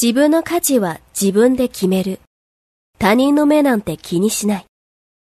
自分の価値は自分で決める。他人の目なんて気にしない。